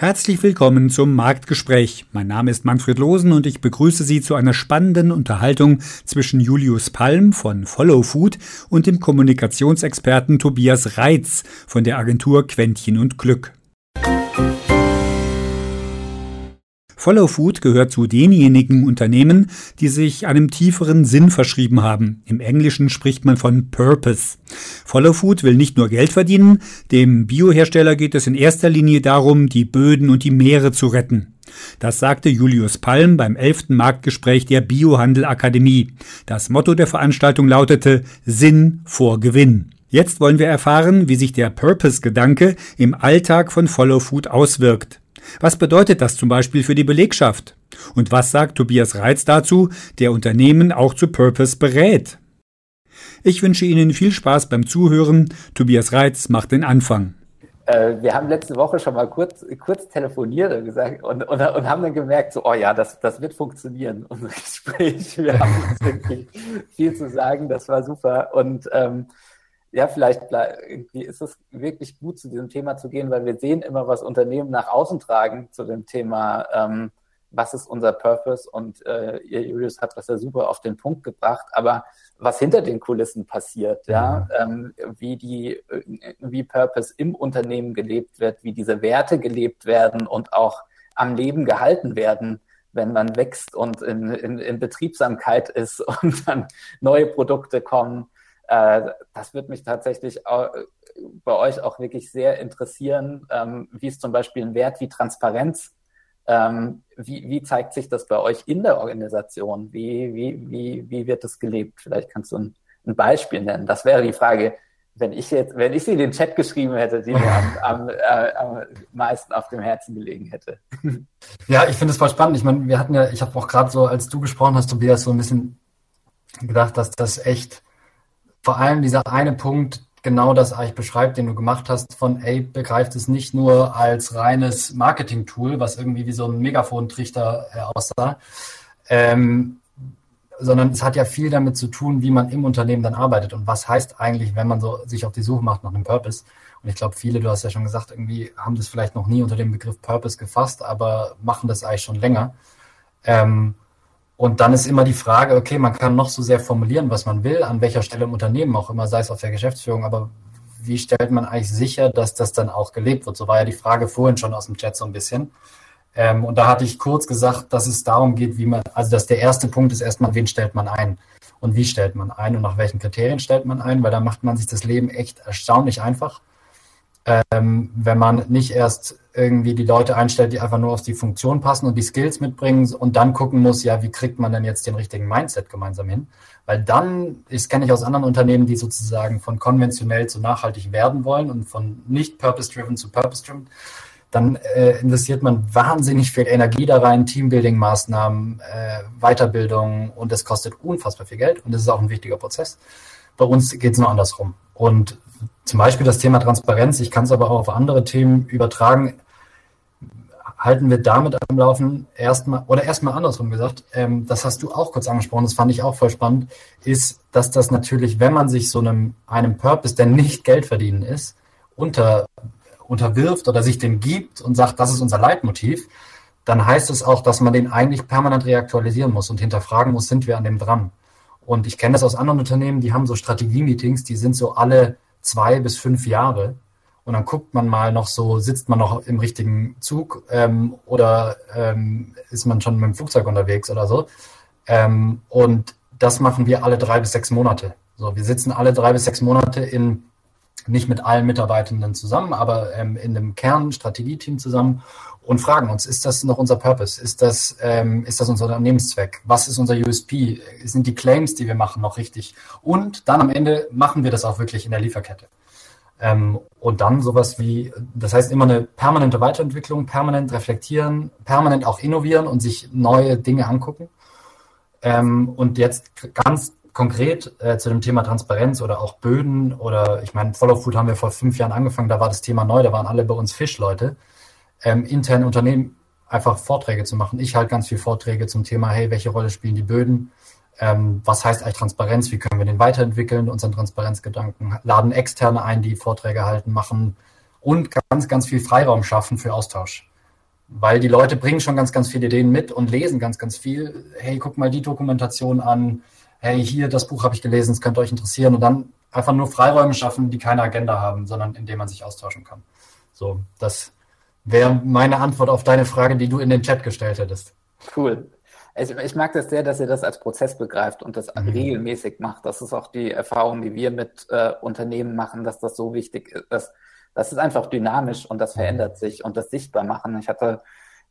Herzlich willkommen zum Marktgespräch. Mein Name ist Manfred Losen und ich begrüße Sie zu einer spannenden Unterhaltung zwischen Julius Palm von Follow Food und dem Kommunikationsexperten Tobias Reitz von der Agentur Quentchen und Glück. Follow Food gehört zu denjenigen Unternehmen, die sich einem tieferen Sinn verschrieben haben. Im Englischen spricht man von Purpose. Follow Food will nicht nur Geld verdienen, dem Biohersteller geht es in erster Linie darum, die Böden und die Meere zu retten. Das sagte Julius Palm beim elften Marktgespräch der Biohandel Akademie. Das Motto der Veranstaltung lautete Sinn vor Gewinn. Jetzt wollen wir erfahren, wie sich der Purpose-Gedanke im Alltag von Follow Food auswirkt. Was bedeutet das zum Beispiel für die Belegschaft? Und was sagt Tobias Reitz dazu, der Unternehmen auch zu Purpose berät? Ich wünsche Ihnen viel Spaß beim Zuhören. Tobias Reitz macht den Anfang. Äh, wir haben letzte Woche schon mal kurz, kurz telefoniert und, gesagt, und, und, und haben dann gemerkt, so, oh ja, das, das wird funktionieren, unser Gespräch. Wir haben uns wirklich viel zu sagen, das war super. Und ähm, ja, vielleicht irgendwie ist es wirklich gut, zu diesem Thema zu gehen, weil wir sehen immer, was Unternehmen nach außen tragen zu dem Thema, ähm, was ist unser Purpose und äh, ihr Julius hat das ja super auf den Punkt gebracht, aber was hinter den Kulissen passiert, ja, ähm, wie die, wie Purpose im Unternehmen gelebt wird, wie diese Werte gelebt werden und auch am Leben gehalten werden, wenn man wächst und in, in, in Betriebsamkeit ist und dann neue Produkte kommen äh, das wird mich tatsächlich auch, bei euch auch wirklich sehr interessieren, ähm, wie es zum Beispiel ein Wert wie Transparenz, ähm, wie, wie zeigt sich das bei euch in der Organisation? Wie, wie, wie, wie wird das gelebt? Vielleicht kannst du ein, ein Beispiel nennen. Das wäre die Frage, wenn ich jetzt, wenn ich sie in den Chat geschrieben hätte, die mir am, am, äh, am meisten auf dem Herzen gelegen hätte. Ja, ich finde es voll spannend. Ich meine, wir hatten ja, ich habe auch gerade so, als du gesprochen hast, Tobias, so ein bisschen gedacht, dass das echt vor allem dieser eine Punkt genau das eigentlich beschreibt, den du gemacht hast, von ey, begreift es nicht nur als reines Marketing-Tool, was irgendwie wie so ein Megafontrichter äh, aussah, ähm, sondern es hat ja viel damit zu tun, wie man im Unternehmen dann arbeitet und was heißt eigentlich, wenn man so sich auf die Suche macht nach einem Purpose. Und ich glaube, viele, du hast ja schon gesagt, irgendwie haben das vielleicht noch nie unter dem Begriff Purpose gefasst, aber machen das eigentlich schon länger. Ähm, und dann ist immer die Frage, okay, man kann noch so sehr formulieren, was man will, an welcher Stelle im Unternehmen auch immer, sei es auf der Geschäftsführung, aber wie stellt man eigentlich sicher, dass das dann auch gelebt wird? So war ja die Frage vorhin schon aus dem Chat so ein bisschen. Ähm, und da hatte ich kurz gesagt, dass es darum geht, wie man, also dass der erste Punkt ist erstmal, wen stellt man ein und wie stellt man ein und nach welchen Kriterien stellt man ein, weil da macht man sich das Leben echt erstaunlich einfach ähm, wenn man nicht erst irgendwie die Leute einstellt, die einfach nur auf die Funktion passen und die Skills mitbringen und dann gucken muss, ja, wie kriegt man denn jetzt den richtigen Mindset gemeinsam hin? Weil dann, das kenne ich aus anderen Unternehmen, die sozusagen von konventionell zu nachhaltig werden wollen und von nicht purpose-driven zu purpose-driven, dann äh, investiert man wahnsinnig viel Energie da rein, Teambuilding-Maßnahmen, äh, Weiterbildung und das kostet unfassbar viel Geld und das ist auch ein wichtiger Prozess. Bei uns geht es nur andersrum. Und zum Beispiel das Thema Transparenz, ich kann es aber auch auf andere Themen übertragen, halten wir damit am Laufen erstmal, oder erstmal andersrum gesagt, ähm, das hast du auch kurz angesprochen, das fand ich auch voll spannend, ist, dass das natürlich, wenn man sich so einem, einem Purpose, der nicht Geld verdienen ist, unter, unterwirft oder sich dem gibt und sagt, das ist unser Leitmotiv, dann heißt es auch, dass man den eigentlich permanent reaktualisieren muss und hinterfragen muss, sind wir an dem dran? Und ich kenne das aus anderen Unternehmen, die haben so Strategie-Meetings, die sind so alle zwei bis fünf Jahre. Und dann guckt man mal noch so, sitzt man noch im richtigen Zug ähm, oder ähm, ist man schon mit dem Flugzeug unterwegs oder so. Ähm, und das machen wir alle drei bis sechs Monate. So, wir sitzen alle drei bis sechs Monate in nicht mit allen Mitarbeitenden zusammen, aber ähm, in einem Kernstrategieteam zusammen und fragen uns, ist das noch unser Purpose? Ist das, ähm, ist das unser Unternehmenszweck? Was ist unser USP? Sind die Claims, die wir machen, noch richtig? Und dann am Ende machen wir das auch wirklich in der Lieferkette. Ähm, und dann sowas wie, das heißt immer eine permanente Weiterentwicklung, permanent reflektieren, permanent auch innovieren und sich neue Dinge angucken. Ähm, und jetzt ganz konkret äh, zu dem Thema Transparenz oder auch Böden oder ich meine, Follow Food haben wir vor fünf Jahren angefangen, da war das Thema neu, da waren alle bei uns Fischleute ähm, intern Unternehmen einfach Vorträge zu machen. Ich halte ganz viel Vorträge zum Thema, hey, welche Rolle spielen die Böden? Ähm, was heißt eigentlich Transparenz? Wie können wir den weiterentwickeln? Unseren Transparenzgedanken laden Externe ein, die Vorträge halten, machen und ganz, ganz viel Freiraum schaffen für Austausch. weil die Leute bringen schon ganz, ganz viele Ideen mit und lesen ganz, ganz viel. Hey, guck mal die Dokumentation an. Hey, hier, das Buch habe ich gelesen, es könnte euch interessieren. Und dann einfach nur Freiräume schaffen, die keine Agenda haben, sondern in denen man sich austauschen kann. So, das wäre meine Antwort auf deine Frage, die du in den Chat gestellt hättest. Cool. Ich, ich, mag das sehr, dass ihr das als Prozess begreift und das mhm. regelmäßig macht. Das ist auch die Erfahrung, die wir mit äh, Unternehmen machen, dass das so wichtig ist. Das, das ist einfach dynamisch und das mhm. verändert sich und das sichtbar machen. Ich hatte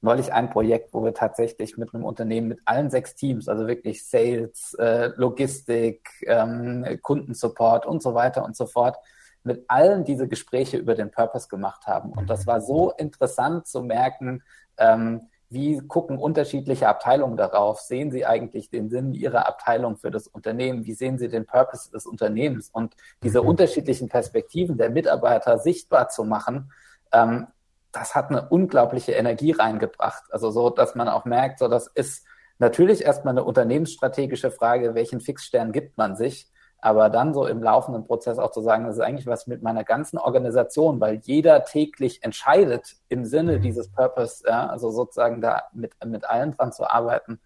neulich ein Projekt, wo wir tatsächlich mit einem Unternehmen mit allen sechs Teams, also wirklich Sales, äh, Logistik, ähm, Kundensupport und so weiter und so fort, mit allen diese Gespräche über den Purpose gemacht haben. Und das mhm. war so interessant zu merken, ähm, wie gucken unterschiedliche Abteilungen darauf? Sehen sie eigentlich den Sinn ihrer Abteilung für das Unternehmen? Wie sehen sie den Purpose des Unternehmens? Und diese mhm. unterschiedlichen Perspektiven der Mitarbeiter sichtbar zu machen, ähm, das hat eine unglaubliche Energie reingebracht. Also so, dass man auch merkt, so das ist natürlich erstmal eine unternehmensstrategische Frage, welchen Fixstern gibt man sich? Aber dann so im laufenden Prozess auch zu sagen, das ist eigentlich was mit meiner ganzen Organisation, weil jeder täglich entscheidet im Sinne mhm. dieses Purpose, ja, also sozusagen da mit, mit allen dran zu arbeiten,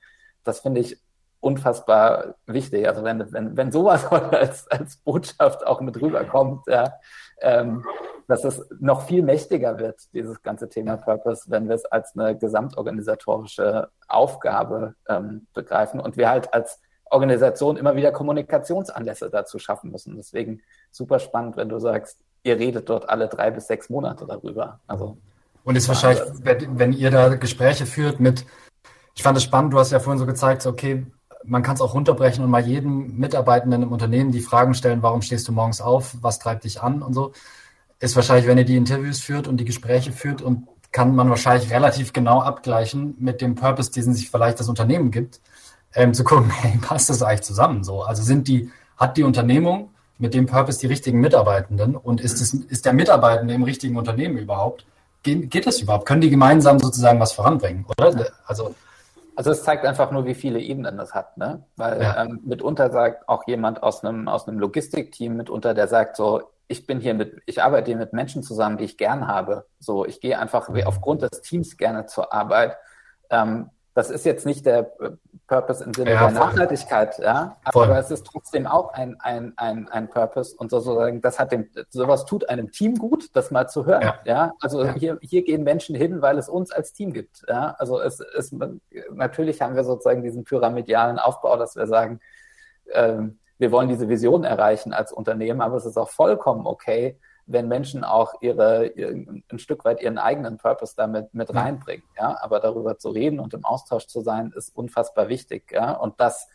das finde ich unfassbar wichtig. Also wenn, wenn, wenn sowas als, als Botschaft auch mit rüberkommt, ja, ähm, dass es noch viel mächtiger wird, dieses ganze Thema Purpose, wenn wir es als eine gesamtorganisatorische Aufgabe ähm, begreifen und wir halt als Organisation immer wieder Kommunikationsanlässe dazu schaffen müssen. Deswegen super spannend, wenn du sagst, ihr redet dort alle drei bis sechs Monate darüber. Also und ist wahrscheinlich, wenn ihr da Gespräche führt mit, ich fand es spannend, du hast ja vorhin so gezeigt, okay, man kann es auch runterbrechen und mal jedem Mitarbeitenden im Unternehmen die Fragen stellen, warum stehst du morgens auf, was treibt dich an und so. Ist wahrscheinlich, wenn ihr die Interviews führt und die Gespräche führt und kann man wahrscheinlich relativ genau abgleichen mit dem Purpose, diesen sich vielleicht das Unternehmen gibt ähm, zu gucken, hey, passt das eigentlich zusammen so? Also sind die, hat die Unternehmung mit dem Purpose die richtigen Mitarbeitenden und ist, es, ist der Mitarbeitende im richtigen Unternehmen überhaupt? Geht, geht das überhaupt? Können die gemeinsam sozusagen was voranbringen, oder? Also, also es zeigt einfach nur, wie viele Ebenen das hat, ne? Weil ja. ähm, mitunter sagt auch jemand aus einem aus einem Logistikteam mitunter, der sagt so, ich bin hier mit, ich arbeite hier mit Menschen zusammen, die ich gern habe. So, ich gehe einfach aufgrund des Teams gerne zur Arbeit. Ähm, das ist jetzt nicht der äh, Purpose im Sinne ja, der Nachhaltigkeit, ja, aber voll. es ist trotzdem auch ein, ein, ein, ein Purpose und sozusagen, das hat dem, sowas tut einem Team gut, das mal zu hören, ja. ja? Also ja. hier, hier gehen Menschen hin, weil es uns als Team gibt, ja. Also es ist, natürlich haben wir sozusagen diesen pyramidalen Aufbau, dass wir sagen, ähm, wir wollen diese Vision erreichen als Unternehmen, aber es ist auch vollkommen okay, wenn Menschen auch ihre, ein Stück weit ihren eigenen Purpose damit mit reinbringen. Ja, aber darüber zu reden und im Austausch zu sein, ist unfassbar wichtig. Ja, und das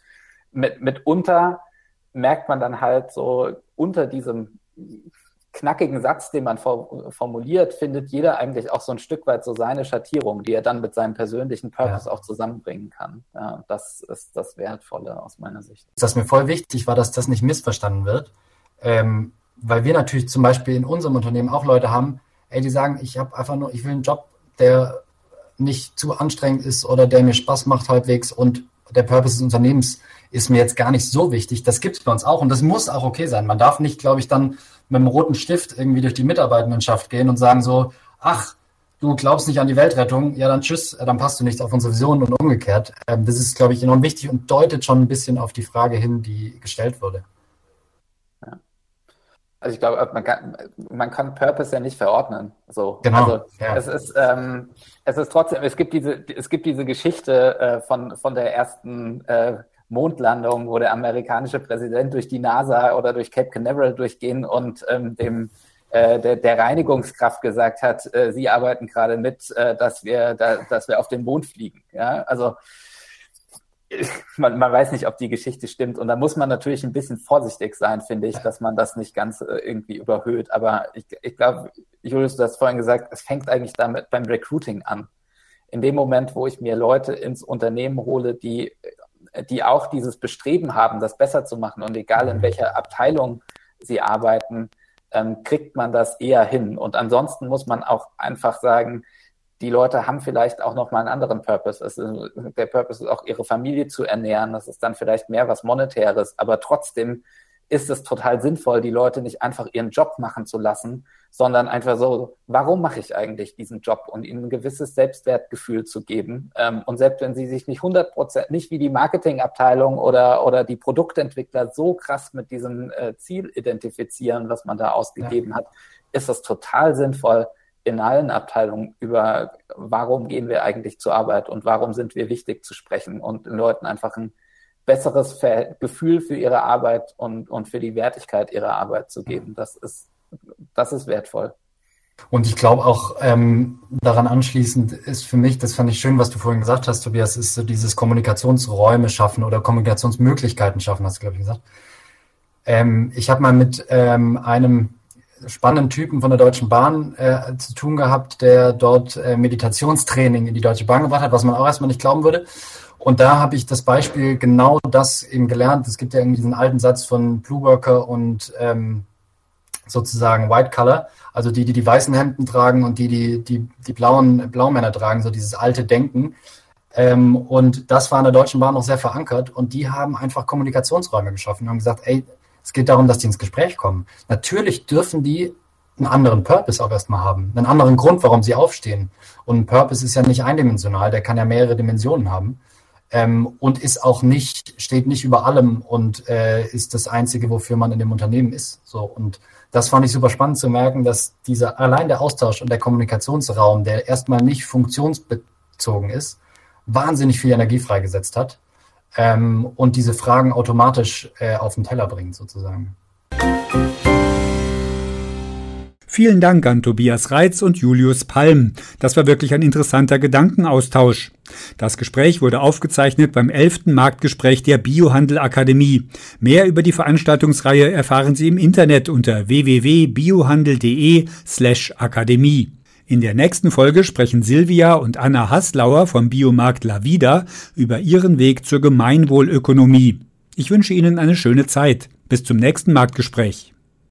mit, mitunter merkt man dann halt so unter diesem knackigen Satz, den man formuliert, findet jeder eigentlich auch so ein Stück weit so seine Schattierung, die er dann mit seinem persönlichen Purpose ja. auch zusammenbringen kann. Ja, das ist das Wertvolle aus meiner Sicht. Was mir voll wichtig war, dass das nicht missverstanden wird. Ähm, weil wir natürlich zum Beispiel in unserem Unternehmen auch Leute haben, ey, die sagen, ich habe einfach nur, ich will einen Job, der nicht zu anstrengend ist oder der mir Spaß macht halbwegs und der Purpose des Unternehmens ist mir jetzt gar nicht so wichtig. Das gibt es bei uns auch und das muss auch okay sein. Man darf nicht, glaube ich, dann mit einem roten Stift irgendwie durch die Mitarbeitendenschaft gehen und sagen so, ach, du glaubst nicht an die Weltrettung, ja dann tschüss, dann passt du nicht auf unsere Vision und umgekehrt. Ähm, das ist, glaube ich, enorm wichtig und deutet schon ein bisschen auf die Frage hin, die gestellt wurde. Also ich glaube, man kann, man kann Purpose ja nicht verordnen. So. Genau. Also ja. es ist, ähm, es ist trotzdem, es gibt diese, es gibt diese Geschichte äh, von, von der ersten äh, Mondlandung, wo der amerikanische Präsident durch die NASA oder durch Cape Canaveral durchgehen und ähm, dem äh, der, der Reinigungskraft gesagt hat, äh, sie arbeiten gerade mit, äh, dass wir, da, dass wir auf den Mond fliegen. Ja, also man, man weiß nicht, ob die Geschichte stimmt. Und da muss man natürlich ein bisschen vorsichtig sein, finde ich, dass man das nicht ganz äh, irgendwie überhöht. Aber ich, ich glaube, Julius, du hast vorhin gesagt, es fängt eigentlich damit beim Recruiting an. In dem Moment, wo ich mir Leute ins Unternehmen hole, die, die auch dieses Bestreben haben, das besser zu machen und egal in mhm. welcher Abteilung sie arbeiten, ähm, kriegt man das eher hin. Und ansonsten muss man auch einfach sagen, die Leute haben vielleicht auch noch mal einen anderen Purpose. Ist, der Purpose ist auch ihre Familie zu ernähren. Das ist dann vielleicht mehr was Monetäres, aber trotzdem ist es total sinnvoll, die Leute nicht einfach ihren Job machen zu lassen, sondern einfach so, warum mache ich eigentlich diesen Job und ihnen ein gewisses Selbstwertgefühl zu geben. Ähm, und selbst wenn sie sich nicht 100 Prozent, nicht wie die Marketingabteilung oder, oder die Produktentwickler so krass mit diesem äh, Ziel identifizieren, was man da ausgegeben ja. hat, ist es total sinnvoll, in allen Abteilungen über, warum gehen wir eigentlich zur Arbeit und warum sind wir wichtig zu sprechen und den Leuten einfach ein besseres Gefühl für ihre Arbeit und, und für die Wertigkeit ihrer Arbeit zu geben. Das ist, das ist wertvoll. Und ich glaube auch ähm, daran anschließend ist für mich, das fand ich schön, was du vorhin gesagt hast, Tobias, ist so dieses Kommunikationsräume schaffen oder Kommunikationsmöglichkeiten schaffen, hast du, glaube ich, gesagt. Ähm, ich habe mal mit ähm, einem spannenden Typen von der Deutschen Bahn äh, zu tun gehabt, der dort äh, Meditationstraining in die Deutsche Bahn gebracht hat, was man auch erstmal nicht glauben würde. Und da habe ich das Beispiel genau das eben gelernt. Es gibt ja irgendwie diesen alten Satz von Blue Worker und ähm, sozusagen White Color, also die, die die weißen Hemden tragen und die, die die, die blauen Blaumänner tragen, so dieses alte Denken. Ähm, und das war in der Deutschen Bahn noch sehr verankert und die haben einfach Kommunikationsräume geschaffen und haben gesagt, ey, es geht darum, dass die ins Gespräch kommen. Natürlich dürfen die einen anderen Purpose auch erstmal haben, einen anderen Grund, warum sie aufstehen. Und ein Purpose ist ja nicht eindimensional, der kann ja mehrere Dimensionen haben. Ähm, und ist auch nicht, steht nicht über allem und äh, ist das Einzige, wofür man in dem Unternehmen ist. So und das fand ich super spannend zu merken, dass dieser allein der Austausch und der Kommunikationsraum, der erstmal nicht funktionsbezogen ist, wahnsinnig viel Energie freigesetzt hat ähm, und diese Fragen automatisch äh, auf den Teller bringt, sozusagen. Vielen Dank an Tobias Reitz und Julius Palm. Das war wirklich ein interessanter Gedankenaustausch. Das Gespräch wurde aufgezeichnet beim 11. Marktgespräch der Biohandel Akademie. Mehr über die Veranstaltungsreihe erfahren Sie im Internet unter www.biohandel.de slash Akademie. In der nächsten Folge sprechen Silvia und Anna Haslauer vom Biomarkt Lavida über ihren Weg zur Gemeinwohlökonomie. Ich wünsche Ihnen eine schöne Zeit. Bis zum nächsten Marktgespräch.